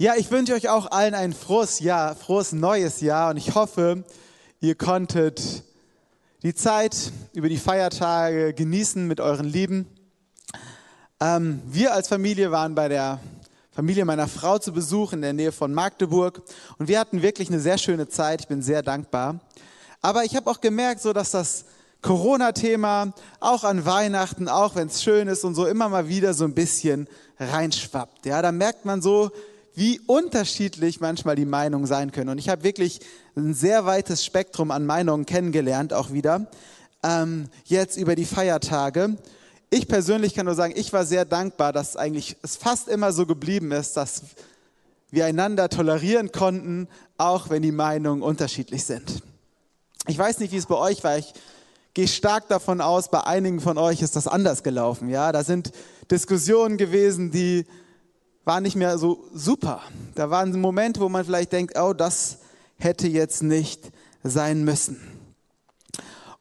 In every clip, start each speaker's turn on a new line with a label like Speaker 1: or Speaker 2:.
Speaker 1: Ja, ich wünsche euch auch allen ein frohes Jahr, frohes neues Jahr und ich hoffe, ihr konntet die Zeit über die Feiertage genießen mit euren Lieben. Ähm, wir als Familie waren bei der Familie meiner Frau zu Besuch in der Nähe von Magdeburg und wir hatten wirklich eine sehr schöne Zeit. Ich bin sehr dankbar. Aber ich habe auch gemerkt, so dass das Corona-Thema auch an Weihnachten, auch wenn es schön ist und so immer mal wieder so ein bisschen reinschwappt. Ja, da merkt man so, wie unterschiedlich manchmal die Meinungen sein können. Und ich habe wirklich ein sehr weites Spektrum an Meinungen kennengelernt, auch wieder, ähm, jetzt über die Feiertage. Ich persönlich kann nur sagen, ich war sehr dankbar, dass eigentlich es fast immer so geblieben ist, dass wir einander tolerieren konnten, auch wenn die Meinungen unterschiedlich sind. Ich weiß nicht, wie es bei euch war. Ich gehe stark davon aus, bei einigen von euch ist das anders gelaufen. Ja, da sind Diskussionen gewesen, die war nicht mehr so super. Da waren Momente, wo man vielleicht denkt, oh, das hätte jetzt nicht sein müssen.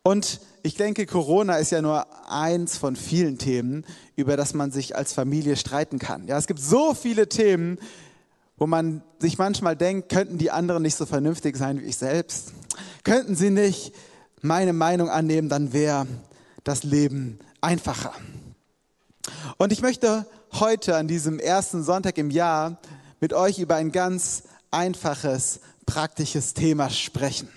Speaker 1: Und ich denke, Corona ist ja nur eins von vielen Themen, über das man sich als Familie streiten kann. Ja, es gibt so viele Themen, wo man sich manchmal denkt, könnten die anderen nicht so vernünftig sein wie ich selbst? Könnten sie nicht meine Meinung annehmen, dann wäre das Leben einfacher. Und ich möchte heute an diesem ersten Sonntag im Jahr mit euch über ein ganz einfaches, praktisches Thema sprechen.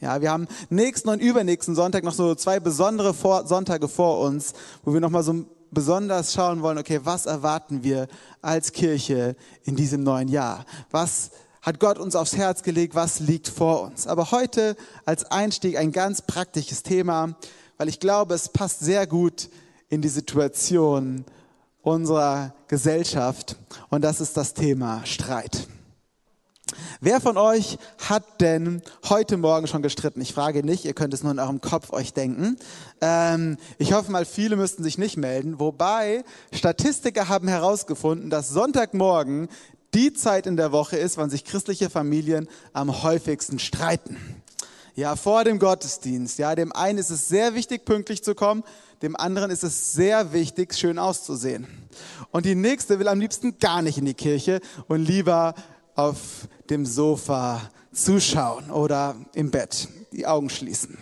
Speaker 1: Ja, wir haben nächsten und übernächsten Sonntag noch so zwei besondere vor Sonntage vor uns, wo wir nochmal so besonders schauen wollen, okay, was erwarten wir als Kirche in diesem neuen Jahr? Was hat Gott uns aufs Herz gelegt? Was liegt vor uns? Aber heute als Einstieg ein ganz praktisches Thema, weil ich glaube, es passt sehr gut in die Situation, unserer Gesellschaft und das ist das Thema Streit. Wer von euch hat denn heute Morgen schon gestritten? Ich frage nicht, ihr könnt es nur in eurem Kopf euch denken. Ähm, ich hoffe mal, viele müssten sich nicht melden. Wobei Statistiker haben herausgefunden, dass Sonntagmorgen die Zeit in der Woche ist, wann sich christliche Familien am häufigsten streiten. Ja, vor dem Gottesdienst. Ja, dem einen ist es sehr wichtig, pünktlich zu kommen. Dem anderen ist es sehr wichtig, schön auszusehen. Und die nächste will am liebsten gar nicht in die Kirche und lieber auf dem Sofa zuschauen oder im Bett die Augen schließen.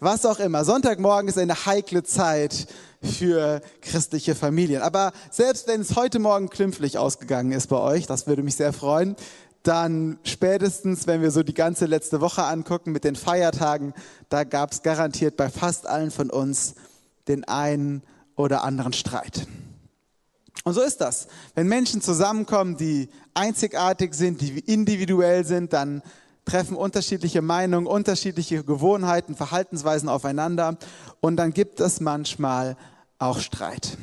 Speaker 1: Was auch immer. Sonntagmorgen ist eine heikle Zeit für christliche Familien. Aber selbst wenn es heute Morgen klimpflich ausgegangen ist bei euch, das würde mich sehr freuen, dann spätestens, wenn wir so die ganze letzte Woche angucken mit den Feiertagen, da gab es garantiert bei fast allen von uns den einen oder anderen Streit. Und so ist das. Wenn Menschen zusammenkommen, die einzigartig sind, die individuell sind, dann treffen unterschiedliche Meinungen, unterschiedliche Gewohnheiten, Verhaltensweisen aufeinander und dann gibt es manchmal auch Streit.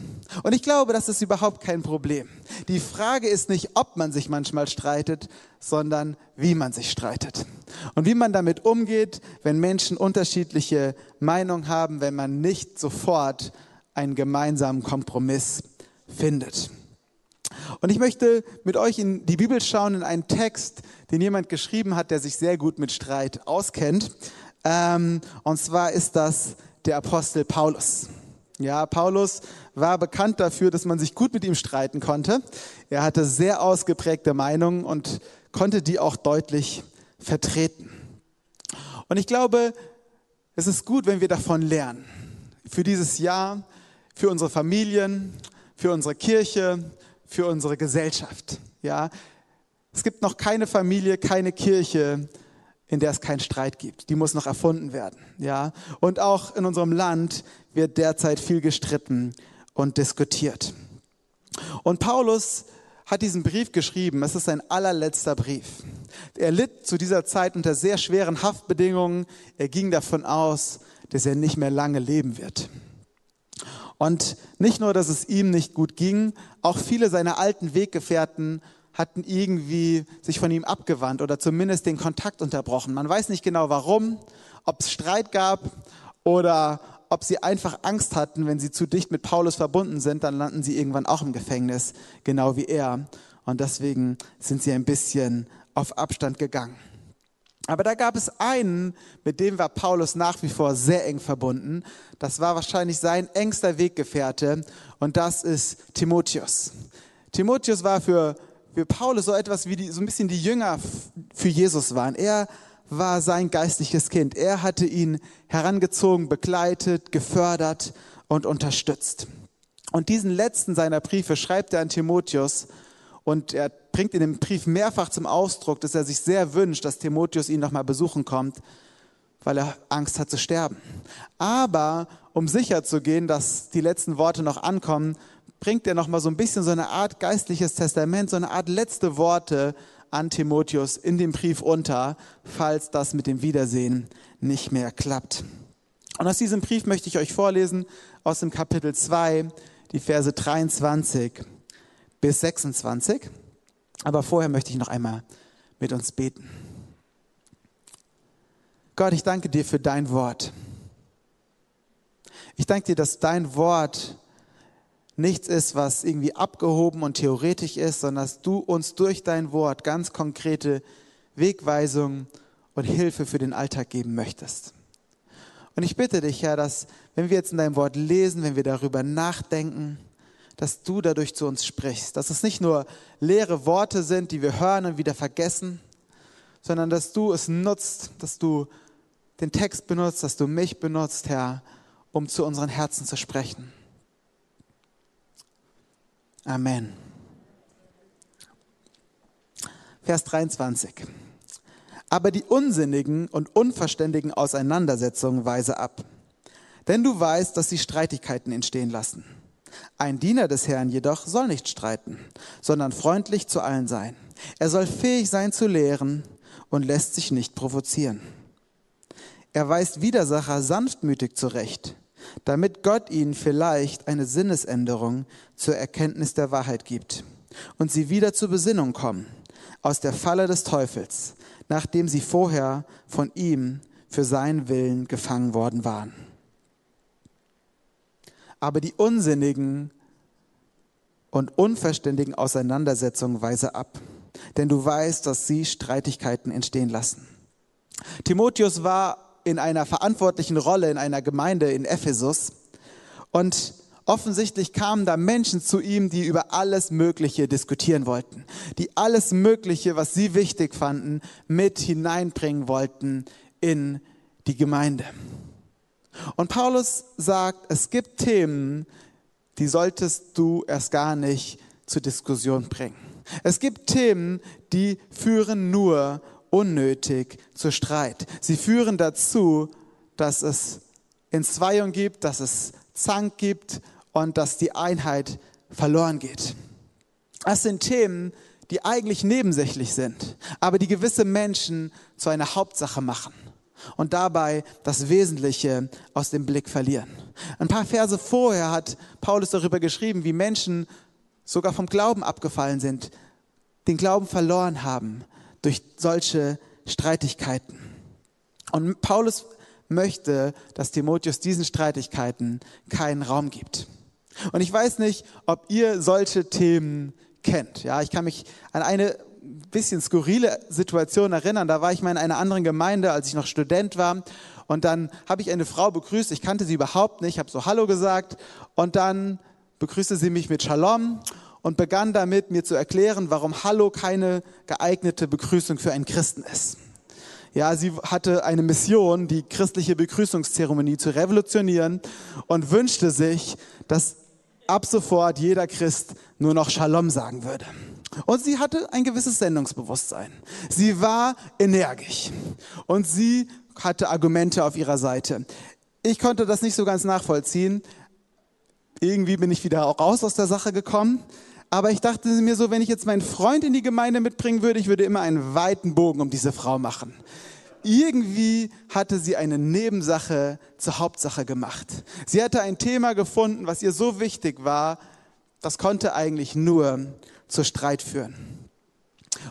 Speaker 1: Und ich glaube, das ist überhaupt kein Problem. Die Frage ist nicht, ob man sich manchmal streitet, sondern wie man sich streitet. Und wie man damit umgeht, wenn Menschen unterschiedliche Meinungen haben, wenn man nicht sofort einen gemeinsamen Kompromiss findet. Und ich möchte mit euch in die Bibel schauen, in einen Text, den jemand geschrieben hat, der sich sehr gut mit Streit auskennt. Ähm, und zwar ist das der Apostel Paulus. Ja, Paulus war bekannt dafür, dass man sich gut mit ihm streiten konnte. Er hatte sehr ausgeprägte Meinungen und konnte die auch deutlich vertreten. Und ich glaube, es ist gut, wenn wir davon lernen. Für dieses Jahr, für unsere Familien, für unsere Kirche, für unsere Gesellschaft. Ja, es gibt noch keine Familie, keine Kirche, in der es keinen Streit gibt. Die muss noch erfunden werden. Ja, und auch in unserem Land wird derzeit viel gestritten und diskutiert. Und Paulus hat diesen Brief geschrieben. Es ist sein allerletzter Brief. Er litt zu dieser Zeit unter sehr schweren Haftbedingungen. Er ging davon aus, dass er nicht mehr lange leben wird. Und nicht nur, dass es ihm nicht gut ging, auch viele seiner alten Weggefährten hatten irgendwie sich von ihm abgewandt oder zumindest den Kontakt unterbrochen. Man weiß nicht genau warum, ob es Streit gab oder ob sie einfach Angst hatten, wenn sie zu dicht mit Paulus verbunden sind, dann landen sie irgendwann auch im Gefängnis, genau wie er. Und deswegen sind sie ein bisschen auf Abstand gegangen. Aber da gab es einen, mit dem war Paulus nach wie vor sehr eng verbunden. Das war wahrscheinlich sein engster Weggefährte und das ist Timotheus. Timotheus war für wie Paulus so etwas wie die, so ein bisschen die Jünger für Jesus waren. Er war sein geistliches Kind. Er hatte ihn herangezogen, begleitet, gefördert und unterstützt. Und diesen letzten seiner Briefe schreibt er an Timotheus und er bringt in dem Brief mehrfach zum Ausdruck, dass er sich sehr wünscht, dass Timotheus ihn nochmal besuchen kommt, weil er Angst hat zu sterben. Aber um sicher zu gehen, dass die letzten Worte noch ankommen, bringt er nochmal so ein bisschen so eine Art geistliches Testament, so eine Art letzte Worte an Timotheus in dem Brief unter, falls das mit dem Wiedersehen nicht mehr klappt. Und aus diesem Brief möchte ich euch vorlesen aus dem Kapitel 2, die Verse 23 bis 26. Aber vorher möchte ich noch einmal mit uns beten. Gott, ich danke dir für dein Wort. Ich danke dir, dass dein Wort nichts ist, was irgendwie abgehoben und theoretisch ist, sondern dass du uns durch dein Wort ganz konkrete Wegweisungen und Hilfe für den Alltag geben möchtest. Und ich bitte dich, Herr, dass wenn wir jetzt in deinem Wort lesen, wenn wir darüber nachdenken, dass du dadurch zu uns sprichst, dass es nicht nur leere Worte sind, die wir hören und wieder vergessen, sondern dass du es nutzt, dass du den Text benutzt, dass du mich benutzt, Herr, um zu unseren Herzen zu sprechen. Amen. Vers 23. Aber die unsinnigen und unverständigen Auseinandersetzungen weise ab. Denn du weißt, dass sie Streitigkeiten entstehen lassen. Ein Diener des Herrn jedoch soll nicht streiten, sondern freundlich zu allen sein. Er soll fähig sein zu lehren und lässt sich nicht provozieren. Er weist Widersacher sanftmütig zurecht damit Gott ihnen vielleicht eine Sinnesänderung zur Erkenntnis der Wahrheit gibt und sie wieder zur Besinnung kommen aus der Falle des Teufels, nachdem sie vorher von ihm für seinen Willen gefangen worden waren. Aber die unsinnigen und unverständigen Auseinandersetzungen weise ab, denn du weißt, dass sie Streitigkeiten entstehen lassen. Timotheus war in einer verantwortlichen Rolle in einer Gemeinde in Ephesus. Und offensichtlich kamen da Menschen zu ihm, die über alles Mögliche diskutieren wollten, die alles Mögliche, was sie wichtig fanden, mit hineinbringen wollten in die Gemeinde. Und Paulus sagt, es gibt Themen, die solltest du erst gar nicht zur Diskussion bringen. Es gibt Themen, die führen nur unnötig zu Streit. Sie führen dazu, dass es Entzweiung gibt, dass es Zank gibt und dass die Einheit verloren geht. Das sind Themen, die eigentlich nebensächlich sind, aber die gewisse Menschen zu einer Hauptsache machen und dabei das Wesentliche aus dem Blick verlieren. Ein paar Verse vorher hat Paulus darüber geschrieben, wie Menschen sogar vom Glauben abgefallen sind, den Glauben verloren haben, durch solche Streitigkeiten. Und Paulus möchte, dass Timotheus diesen Streitigkeiten keinen Raum gibt. Und ich weiß nicht, ob ihr solche Themen kennt. Ja, ich kann mich an eine bisschen skurrile Situation erinnern. Da war ich mal in einer anderen Gemeinde, als ich noch Student war. Und dann habe ich eine Frau begrüßt. Ich kannte sie überhaupt nicht, habe so Hallo gesagt. Und dann begrüßte sie mich mit Shalom und begann damit, mir zu erklären, warum Hallo keine geeignete Begrüßung für einen Christen ist. Ja, sie hatte eine Mission, die christliche Begrüßungszeremonie zu revolutionieren und wünschte sich, dass ab sofort jeder Christ nur noch Shalom sagen würde. Und sie hatte ein gewisses Sendungsbewusstsein. Sie war energisch und sie hatte Argumente auf ihrer Seite. Ich konnte das nicht so ganz nachvollziehen. Irgendwie bin ich wieder raus aus der Sache gekommen. Aber ich dachte mir so, wenn ich jetzt meinen Freund in die Gemeinde mitbringen würde, ich würde immer einen weiten Bogen um diese Frau machen. Irgendwie hatte sie eine Nebensache zur Hauptsache gemacht. Sie hatte ein Thema gefunden, was ihr so wichtig war, das konnte eigentlich nur zu Streit führen.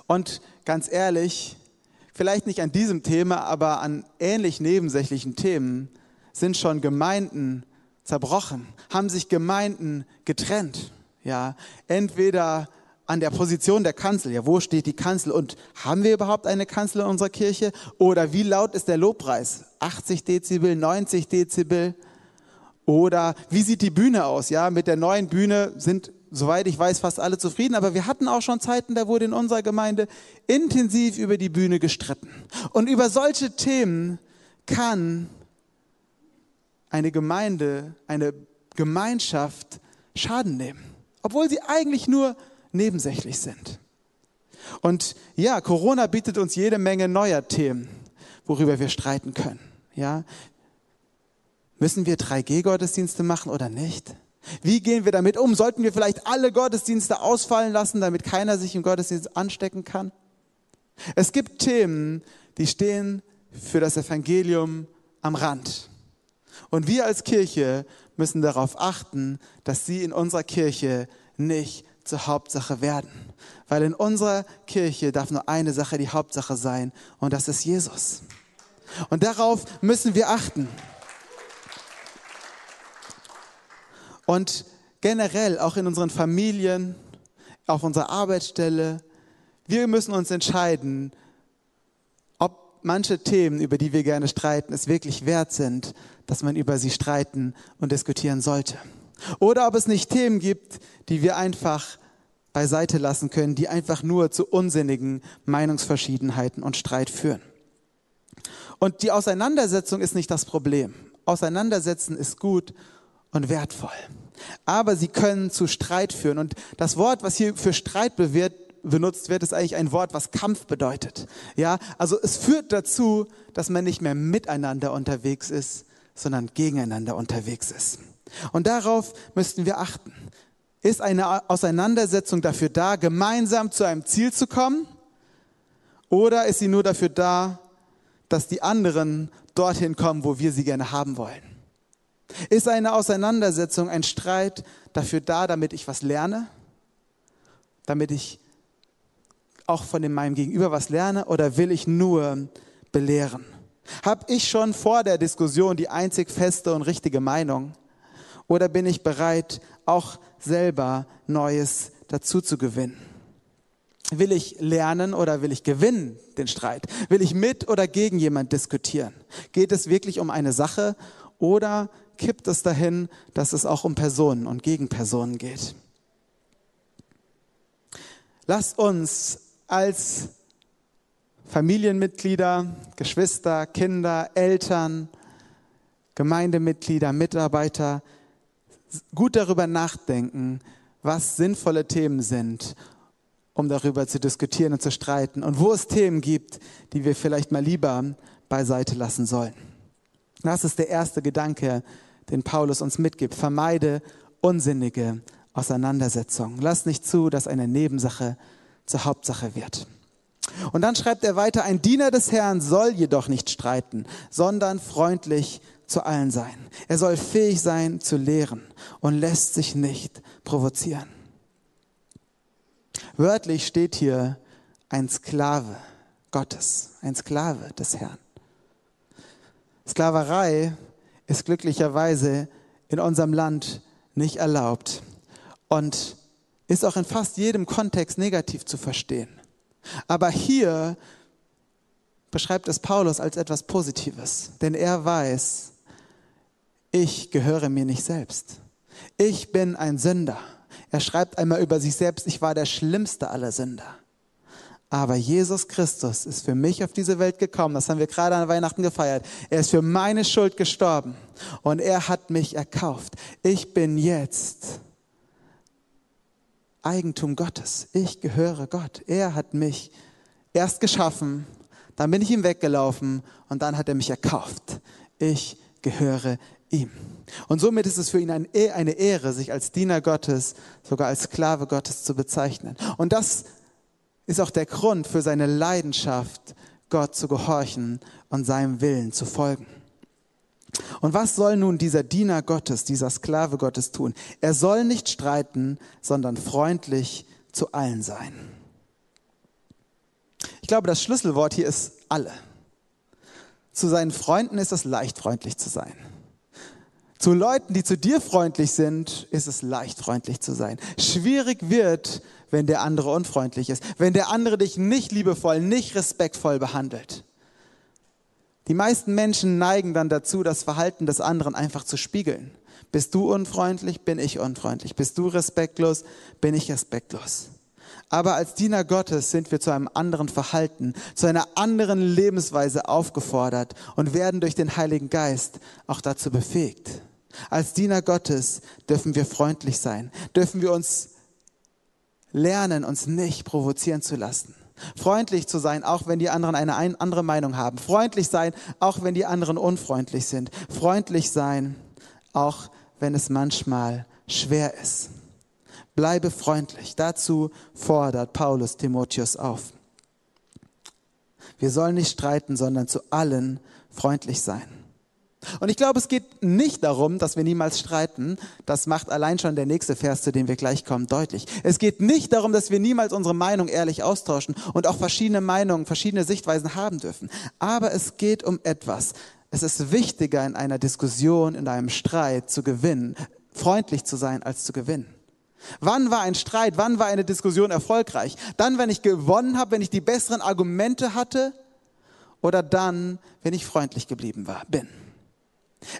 Speaker 1: Und ganz ehrlich, vielleicht nicht an diesem Thema, aber an ähnlich nebensächlichen Themen sind schon Gemeinden zerbrochen, haben sich Gemeinden getrennt. Ja, entweder an der Position der Kanzel. Ja, wo steht die Kanzel? Und haben wir überhaupt eine Kanzel in unserer Kirche? Oder wie laut ist der Lobpreis? 80 Dezibel, 90 Dezibel? Oder wie sieht die Bühne aus? Ja, mit der neuen Bühne sind soweit ich weiß, fast alle zufrieden, aber wir hatten auch schon Zeiten, da wurde in unserer Gemeinde intensiv über die Bühne gestritten. Und über solche Themen kann eine Gemeinde, eine Gemeinschaft Schaden nehmen, obwohl sie eigentlich nur nebensächlich sind. Und ja, Corona bietet uns jede Menge neuer Themen, worüber wir streiten können. Ja, müssen wir 3G-Gottesdienste machen oder nicht? Wie gehen wir damit um? Sollten wir vielleicht alle Gottesdienste ausfallen lassen, damit keiner sich im Gottesdienst anstecken kann? Es gibt Themen, die stehen für das Evangelium am Rand. Und wir als Kirche müssen darauf achten, dass sie in unserer Kirche nicht zur Hauptsache werden. Weil in unserer Kirche darf nur eine Sache die Hauptsache sein und das ist Jesus. Und darauf müssen wir achten. Und generell auch in unseren Familien, auf unserer Arbeitsstelle, wir müssen uns entscheiden, manche Themen, über die wir gerne streiten, es wirklich wert sind, dass man über sie streiten und diskutieren sollte. Oder ob es nicht Themen gibt, die wir einfach beiseite lassen können, die einfach nur zu unsinnigen Meinungsverschiedenheiten und Streit führen. Und die Auseinandersetzung ist nicht das Problem. Auseinandersetzen ist gut und wertvoll. Aber sie können zu Streit führen. Und das Wort, was hier für Streit bewährt, benutzt wird, ist eigentlich ein Wort, was Kampf bedeutet. Ja, also es führt dazu, dass man nicht mehr miteinander unterwegs ist, sondern gegeneinander unterwegs ist. Und darauf müssten wir achten. Ist eine Auseinandersetzung dafür da, gemeinsam zu einem Ziel zu kommen? Oder ist sie nur dafür da, dass die anderen dorthin kommen, wo wir sie gerne haben wollen? Ist eine Auseinandersetzung, ein Streit dafür da, damit ich was lerne? Damit ich auch von dem meinem Gegenüber was lerne? Oder will ich nur belehren? Habe ich schon vor der Diskussion die einzig feste und richtige Meinung? Oder bin ich bereit, auch selber Neues dazu zu gewinnen? Will ich lernen oder will ich gewinnen den Streit? Will ich mit oder gegen jemand diskutieren? Geht es wirklich um eine Sache oder kippt es dahin, dass es auch um Personen und gegen Personen geht. Lasst uns als Familienmitglieder, Geschwister, Kinder, Eltern, Gemeindemitglieder, Mitarbeiter gut darüber nachdenken, was sinnvolle Themen sind, um darüber zu diskutieren und zu streiten und wo es Themen gibt, die wir vielleicht mal lieber beiseite lassen sollen. Das ist der erste Gedanke, den Paulus uns mitgibt. Vermeide unsinnige Auseinandersetzungen. Lass nicht zu, dass eine Nebensache zur Hauptsache wird. Und dann schreibt er weiter, ein Diener des Herrn soll jedoch nicht streiten, sondern freundlich zu allen sein. Er soll fähig sein zu lehren und lässt sich nicht provozieren. Wörtlich steht hier ein Sklave Gottes, ein Sklave des Herrn. Sklaverei ist glücklicherweise in unserem Land nicht erlaubt und ist auch in fast jedem Kontext negativ zu verstehen. Aber hier beschreibt es Paulus als etwas Positives, denn er weiß, ich gehöre mir nicht selbst. Ich bin ein Sünder. Er schreibt einmal über sich selbst, ich war der schlimmste aller Sünder. Aber Jesus Christus ist für mich auf diese Welt gekommen. Das haben wir gerade an Weihnachten gefeiert. Er ist für meine Schuld gestorben und er hat mich erkauft. Ich bin jetzt Eigentum Gottes. Ich gehöre Gott. Er hat mich erst geschaffen, dann bin ich ihm weggelaufen und dann hat er mich erkauft. Ich gehöre ihm. Und somit ist es für ihn e-, eine Ehre, sich als Diener Gottes, sogar als Sklave Gottes zu bezeichnen. Und das ist auch der Grund für seine Leidenschaft, Gott zu gehorchen und seinem Willen zu folgen. Und was soll nun dieser Diener Gottes, dieser Sklave Gottes tun? Er soll nicht streiten, sondern freundlich zu allen sein. Ich glaube, das Schlüsselwort hier ist alle. Zu seinen Freunden ist es leicht, freundlich zu sein. Zu Leuten, die zu dir freundlich sind, ist es leicht, freundlich zu sein. Schwierig wird, wenn der andere unfreundlich ist, wenn der andere dich nicht liebevoll, nicht respektvoll behandelt. Die meisten Menschen neigen dann dazu, das Verhalten des anderen einfach zu spiegeln. Bist du unfreundlich, bin ich unfreundlich. Bist du respektlos, bin ich respektlos. Aber als Diener Gottes sind wir zu einem anderen Verhalten, zu einer anderen Lebensweise aufgefordert und werden durch den Heiligen Geist auch dazu befähigt. Als Diener Gottes dürfen wir freundlich sein, dürfen wir uns lernen, uns nicht provozieren zu lassen. Freundlich zu sein, auch wenn die anderen eine andere Meinung haben. Freundlich sein, auch wenn die anderen unfreundlich sind. Freundlich sein, auch wenn es manchmal schwer ist. Bleibe freundlich. Dazu fordert Paulus Timotheus auf. Wir sollen nicht streiten, sondern zu allen freundlich sein. Und ich glaube, es geht nicht darum, dass wir niemals streiten. Das macht allein schon der nächste Vers, zu dem wir gleich kommen, deutlich. Es geht nicht darum, dass wir niemals unsere Meinung ehrlich austauschen und auch verschiedene Meinungen, verschiedene Sichtweisen haben dürfen. Aber es geht um etwas. Es ist wichtiger in einer Diskussion, in einem Streit zu gewinnen, freundlich zu sein, als zu gewinnen. Wann war ein Streit, wann war eine Diskussion erfolgreich? Dann, wenn ich gewonnen habe, wenn ich die besseren Argumente hatte oder dann, wenn ich freundlich geblieben war, bin.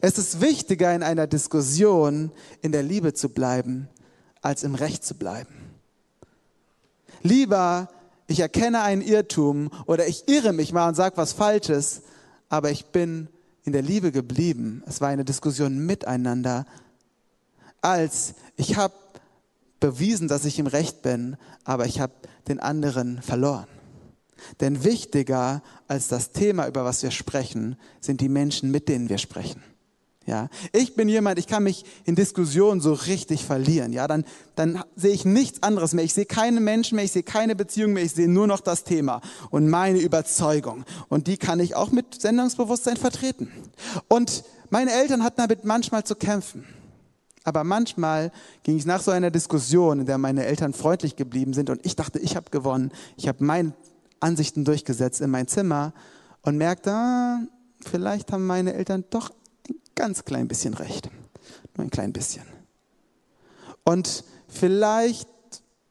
Speaker 1: Es ist wichtiger, in einer Diskussion in der Liebe zu bleiben, als im Recht zu bleiben. Lieber, ich erkenne einen Irrtum oder ich irre mich mal und sage was Falsches, aber ich bin in der Liebe geblieben. Es war eine Diskussion miteinander, als ich habe bewiesen, dass ich im Recht bin, aber ich habe den anderen verloren. Denn wichtiger als das Thema, über was wir sprechen, sind die Menschen, mit denen wir sprechen. Ja, ich bin jemand, ich kann mich in Diskussionen so richtig verlieren. Ja, dann, dann sehe ich nichts anderes mehr. Ich sehe keine Menschen mehr, ich sehe keine Beziehung mehr, ich sehe nur noch das Thema und meine Überzeugung. Und die kann ich auch mit Sendungsbewusstsein vertreten. Und meine Eltern hatten damit manchmal zu kämpfen. Aber manchmal ging ich nach so einer Diskussion, in der meine Eltern freundlich geblieben sind und ich dachte, ich habe gewonnen, ich habe meine Ansichten durchgesetzt in mein Zimmer und merkte, ah, vielleicht haben meine Eltern doch ein ganz klein bisschen recht. Nur ein klein bisschen. Und vielleicht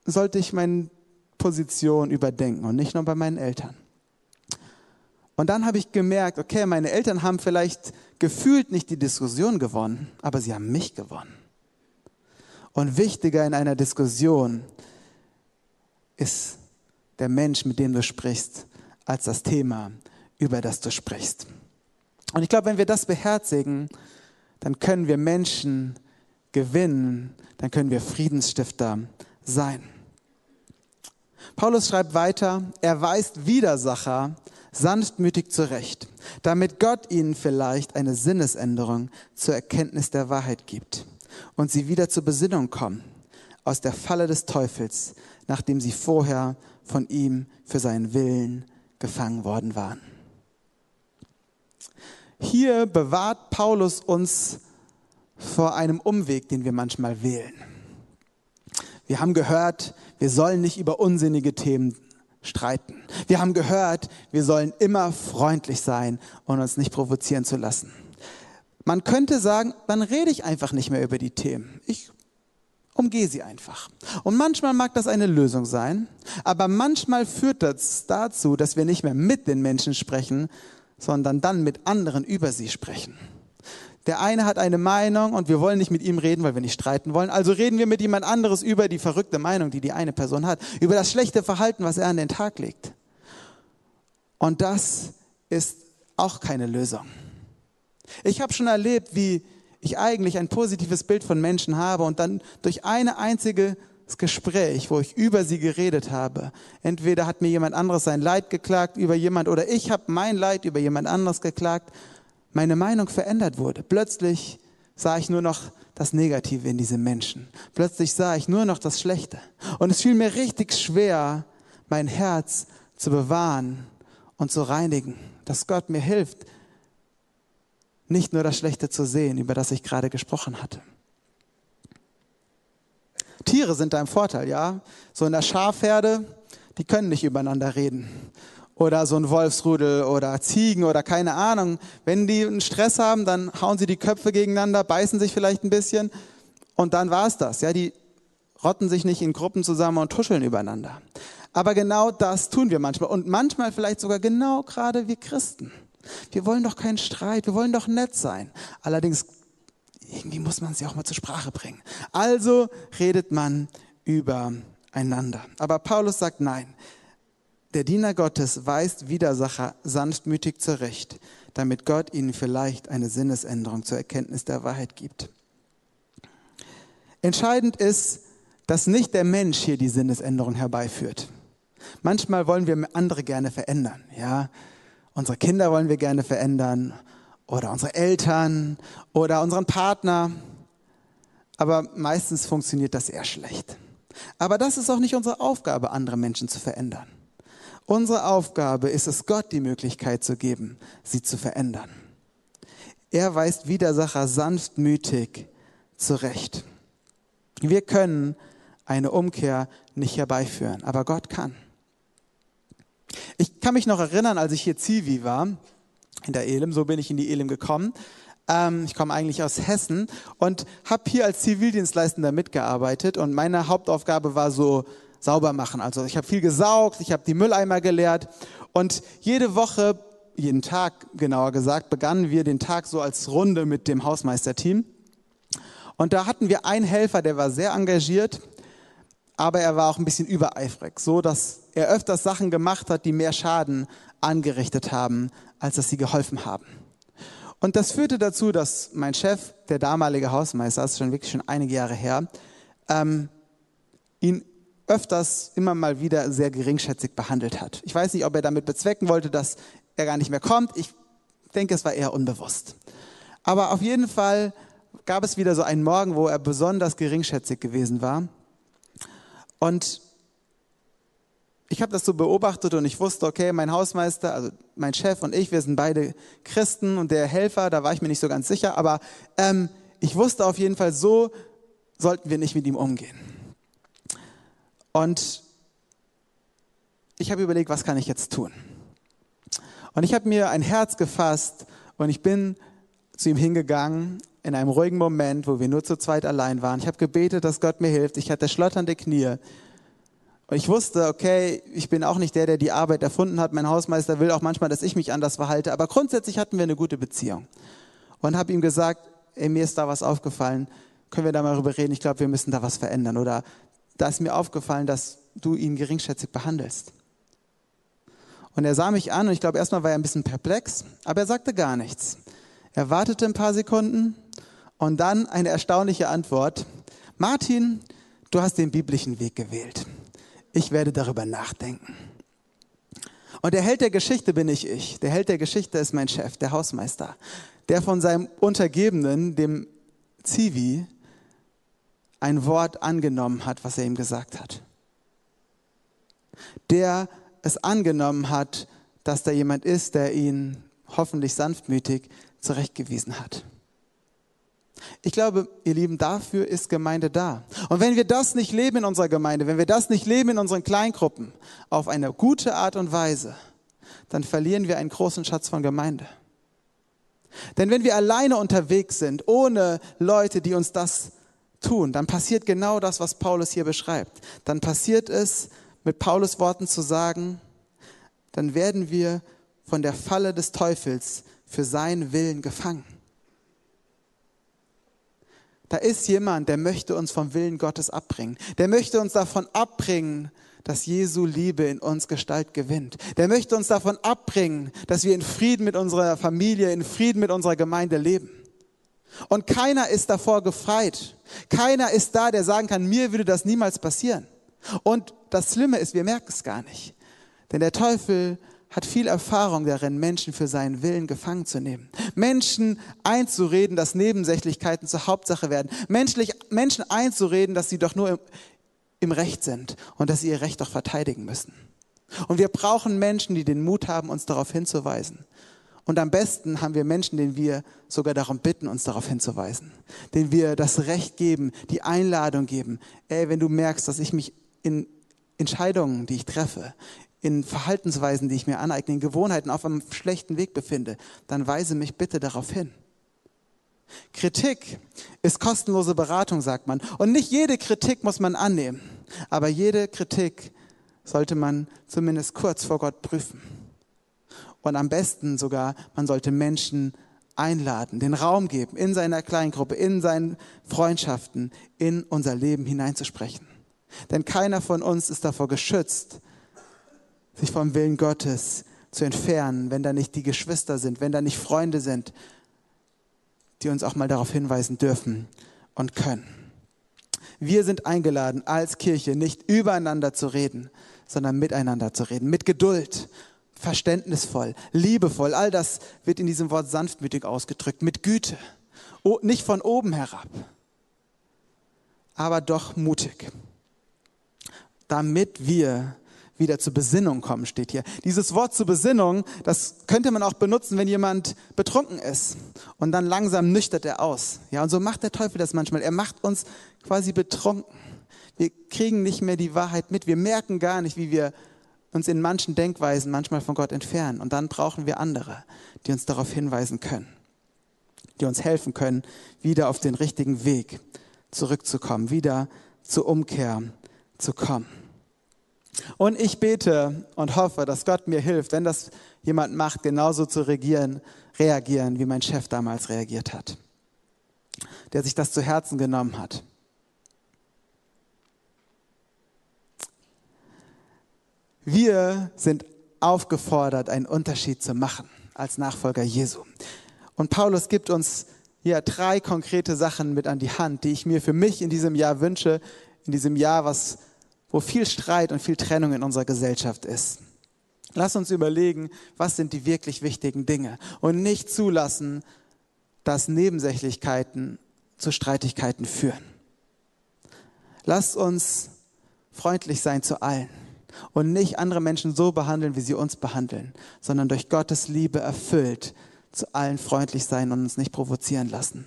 Speaker 1: sollte ich meine Position überdenken und nicht nur bei meinen Eltern. Und dann habe ich gemerkt, okay, meine Eltern haben vielleicht gefühlt nicht die Diskussion gewonnen, aber sie haben mich gewonnen. Und wichtiger in einer Diskussion ist der Mensch, mit dem du sprichst, als das Thema, über das du sprichst. Und ich glaube, wenn wir das beherzigen, dann können wir Menschen gewinnen, dann können wir Friedensstifter sein. Paulus schreibt weiter, er weist Widersacher sanftmütig zurecht, damit Gott ihnen vielleicht eine Sinnesänderung zur Erkenntnis der Wahrheit gibt und sie wieder zur Besinnung kommen aus der Falle des Teufels, nachdem sie vorher von ihm für seinen Willen gefangen worden waren. Hier bewahrt Paulus uns vor einem Umweg, den wir manchmal wählen. Wir haben gehört, wir sollen nicht über unsinnige Themen streiten. Wir haben gehört, wir sollen immer freundlich sein und uns nicht provozieren zu lassen. Man könnte sagen, dann rede ich einfach nicht mehr über die Themen. Ich umgehe sie einfach. Und manchmal mag das eine Lösung sein, aber manchmal führt das dazu, dass wir nicht mehr mit den Menschen sprechen, sondern dann mit anderen über sie sprechen. Der eine hat eine Meinung und wir wollen nicht mit ihm reden, weil wir nicht streiten wollen. Also reden wir mit jemand anderes über die verrückte Meinung, die die eine Person hat, über das schlechte Verhalten, was er an den Tag legt. Und das ist auch keine Lösung. Ich habe schon erlebt, wie ich eigentlich ein positives Bild von Menschen habe und dann durch eine einzige Gespräch, wo ich über sie geredet habe. Entweder hat mir jemand anderes sein Leid geklagt über jemand oder ich habe mein Leid über jemand anderes geklagt. Meine Meinung verändert wurde. Plötzlich sah ich nur noch das Negative in diese Menschen. Plötzlich sah ich nur noch das Schlechte. Und es fiel mir richtig schwer, mein Herz zu bewahren und zu reinigen, dass Gott mir hilft, nicht nur das Schlechte zu sehen, über das ich gerade gesprochen hatte. Tiere sind da im Vorteil, ja. So in der Schafherde, die können nicht übereinander reden. Oder so ein Wolfsrudel oder Ziegen oder keine Ahnung. Wenn die einen Stress haben, dann hauen sie die Köpfe gegeneinander, beißen sich vielleicht ein bisschen und dann war es das. Ja, die rotten sich nicht in Gruppen zusammen und tuscheln übereinander. Aber genau das tun wir manchmal und manchmal vielleicht sogar genau gerade wir Christen. Wir wollen doch keinen Streit, wir wollen doch nett sein. Allerdings, irgendwie muss man sie auch mal zur Sprache bringen. Also redet man übereinander. Aber Paulus sagt nein. Der Diener Gottes weist Widersacher sanftmütig zurecht, damit Gott ihnen vielleicht eine Sinnesänderung zur Erkenntnis der Wahrheit gibt. Entscheidend ist, dass nicht der Mensch hier die Sinnesänderung herbeiführt. Manchmal wollen wir andere gerne verändern, ja. Unsere Kinder wollen wir gerne verändern oder unsere Eltern oder unseren Partner. Aber meistens funktioniert das eher schlecht. Aber das ist auch nicht unsere Aufgabe, andere Menschen zu verändern. Unsere Aufgabe ist es, Gott die Möglichkeit zu geben, sie zu verändern. Er weist Widersacher sanftmütig zurecht. Wir können eine Umkehr nicht herbeiführen, aber Gott kann. Ich kann mich noch erinnern, als ich hier Zivi war, in der Elim, so bin ich in die Elim gekommen. Ähm, ich komme eigentlich aus Hessen und habe hier als Zivildienstleistender mitgearbeitet und meine Hauptaufgabe war so sauber machen. Also ich habe viel gesaugt, ich habe die Mülleimer geleert und jede Woche, jeden Tag genauer gesagt, begannen wir den Tag so als Runde mit dem Hausmeisterteam. Und da hatten wir einen Helfer, der war sehr engagiert, aber er war auch ein bisschen übereifrig, so dass er öfters Sachen gemacht hat, die mehr Schaden angerichtet haben, als dass sie geholfen haben. Und das führte dazu, dass mein Chef, der damalige Hausmeister, das ist schon wirklich schon einige Jahre her, ähm, ihn öfters immer mal wieder sehr geringschätzig behandelt hat. Ich weiß nicht, ob er damit bezwecken wollte, dass er gar nicht mehr kommt. Ich denke, es war eher unbewusst. Aber auf jeden Fall gab es wieder so einen Morgen, wo er besonders geringschätzig gewesen war. Und ich habe das so beobachtet und ich wusste, okay, mein Hausmeister, also mein Chef und ich, wir sind beide Christen und der Helfer, da war ich mir nicht so ganz sicher, aber ähm, ich wusste auf jeden Fall, so sollten wir nicht mit ihm umgehen. Und ich habe überlegt, was kann ich jetzt tun? Und ich habe mir ein Herz gefasst und ich bin zu ihm hingegangen in einem ruhigen Moment, wo wir nur zu zweit allein waren. Ich habe gebetet, dass Gott mir hilft. Ich hatte schlotternde Knie. Und ich wusste, okay, ich bin auch nicht der, der die Arbeit erfunden hat. Mein Hausmeister will auch manchmal, dass ich mich anders verhalte. Aber grundsätzlich hatten wir eine gute Beziehung. Und habe ihm gesagt, ey, mir ist da was aufgefallen. Können wir da mal drüber reden? Ich glaube, wir müssen da was verändern. Oder da ist mir aufgefallen, dass du ihn geringschätzig behandelst. Und er sah mich an und ich glaube, erstmal war er ein bisschen perplex, aber er sagte gar nichts. Er wartete ein paar Sekunden und dann eine erstaunliche Antwort. Martin, du hast den biblischen Weg gewählt. Ich werde darüber nachdenken. Und der Held der Geschichte bin nicht ich. Der Held der Geschichte ist mein Chef, der Hausmeister, der von seinem Untergebenen, dem Zivi, ein Wort angenommen hat, was er ihm gesagt hat. Der es angenommen hat, dass da jemand ist, der ihn hoffentlich sanftmütig zurechtgewiesen hat. Ich glaube, ihr Lieben, dafür ist Gemeinde da. Und wenn wir das nicht leben in unserer Gemeinde, wenn wir das nicht leben in unseren Kleingruppen auf eine gute Art und Weise, dann verlieren wir einen großen Schatz von Gemeinde. Denn wenn wir alleine unterwegs sind, ohne Leute, die uns das tun, dann passiert genau das, was Paulus hier beschreibt. Dann passiert es, mit Paulus Worten zu sagen, dann werden wir von der Falle des Teufels für seinen Willen gefangen. Da ist jemand, der möchte uns vom Willen Gottes abbringen. Der möchte uns davon abbringen, dass Jesu Liebe in uns Gestalt gewinnt. Der möchte uns davon abbringen, dass wir in Frieden mit unserer Familie, in Frieden mit unserer Gemeinde leben. Und keiner ist davor gefreit. Keiner ist da, der sagen kann, mir würde das niemals passieren. Und das Schlimme ist, wir merken es gar nicht. Denn der Teufel hat viel Erfahrung darin, Menschen für seinen Willen gefangen zu nehmen. Menschen einzureden, dass Nebensächlichkeiten zur Hauptsache werden. Menschlich, Menschen einzureden, dass sie doch nur im, im Recht sind und dass sie ihr Recht doch verteidigen müssen. Und wir brauchen Menschen, die den Mut haben, uns darauf hinzuweisen. Und am besten haben wir Menschen, denen wir sogar darum bitten, uns darauf hinzuweisen. Denen wir das Recht geben, die Einladung geben. Ey, wenn du merkst, dass ich mich in Entscheidungen, die ich treffe, in Verhaltensweisen, die ich mir aneigne, in Gewohnheiten auf einem schlechten Weg befinde, dann weise mich bitte darauf hin. Kritik ist kostenlose Beratung, sagt man. Und nicht jede Kritik muss man annehmen. Aber jede Kritik sollte man zumindest kurz vor Gott prüfen. Und am besten sogar, man sollte Menschen einladen, den Raum geben, in seiner Kleingruppe, in seinen Freundschaften, in unser Leben hineinzusprechen. Denn keiner von uns ist davor geschützt, sich vom Willen Gottes zu entfernen, wenn da nicht die Geschwister sind, wenn da nicht Freunde sind, die uns auch mal darauf hinweisen dürfen und können. Wir sind eingeladen, als Kirche nicht übereinander zu reden, sondern miteinander zu reden, mit Geduld, verständnisvoll, liebevoll. All das wird in diesem Wort sanftmütig ausgedrückt, mit Güte. Nicht von oben herab, aber doch mutig, damit wir wieder zur Besinnung kommen, steht hier. Dieses Wort zur Besinnung, das könnte man auch benutzen, wenn jemand betrunken ist und dann langsam nüchtert er aus. Ja, und so macht der Teufel das manchmal. Er macht uns quasi betrunken. Wir kriegen nicht mehr die Wahrheit mit. Wir merken gar nicht, wie wir uns in manchen Denkweisen manchmal von Gott entfernen. Und dann brauchen wir andere, die uns darauf hinweisen können, die uns helfen können, wieder auf den richtigen Weg zurückzukommen, wieder zur Umkehr zu kommen. Und ich bete und hoffe, dass Gott mir hilft, wenn das jemand macht, genauso zu regieren, reagieren, wie mein Chef damals reagiert hat, der sich das zu Herzen genommen hat. Wir sind aufgefordert, einen Unterschied zu machen als Nachfolger Jesu. Und Paulus gibt uns hier drei konkrete Sachen mit an die Hand, die ich mir für mich in diesem Jahr wünsche, in diesem Jahr, was wo viel Streit und viel Trennung in unserer Gesellschaft ist. Lass uns überlegen, was sind die wirklich wichtigen Dinge und nicht zulassen, dass Nebensächlichkeiten zu Streitigkeiten führen. Lasst uns freundlich sein zu allen und nicht andere Menschen so behandeln, wie sie uns behandeln, sondern durch Gottes Liebe erfüllt zu allen freundlich sein und uns nicht provozieren lassen.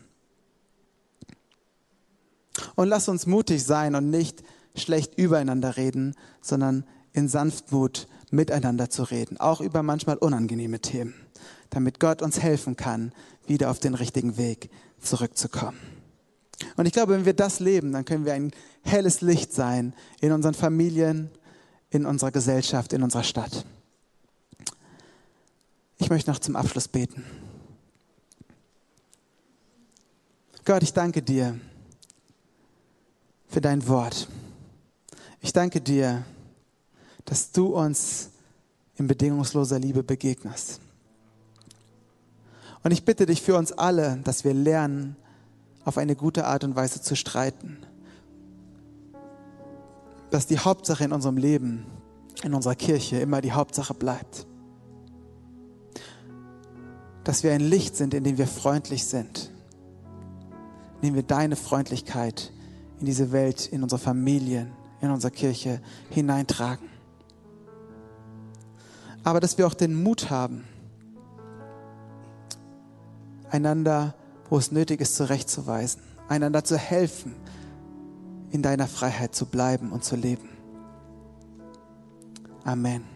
Speaker 1: Und lasst uns mutig sein und nicht schlecht übereinander reden, sondern in Sanftmut miteinander zu reden, auch über manchmal unangenehme Themen, damit Gott uns helfen kann, wieder auf den richtigen Weg zurückzukommen. Und ich glaube, wenn wir das leben, dann können wir ein helles Licht sein in unseren Familien, in unserer Gesellschaft, in unserer Stadt. Ich möchte noch zum Abschluss beten. Gott, ich danke dir für dein Wort. Ich danke dir, dass du uns in bedingungsloser Liebe begegnest. Und ich bitte dich für uns alle, dass wir lernen, auf eine gute Art und Weise zu streiten. Dass die Hauptsache in unserem Leben, in unserer Kirche immer die Hauptsache bleibt. Dass wir ein Licht sind, in dem wir freundlich sind. In dem wir deine Freundlichkeit in diese Welt, in unsere Familien, in unsere Kirche hineintragen. Aber dass wir auch den Mut haben, einander, wo es nötig ist, zurechtzuweisen, einander zu helfen, in deiner Freiheit zu bleiben und zu leben. Amen.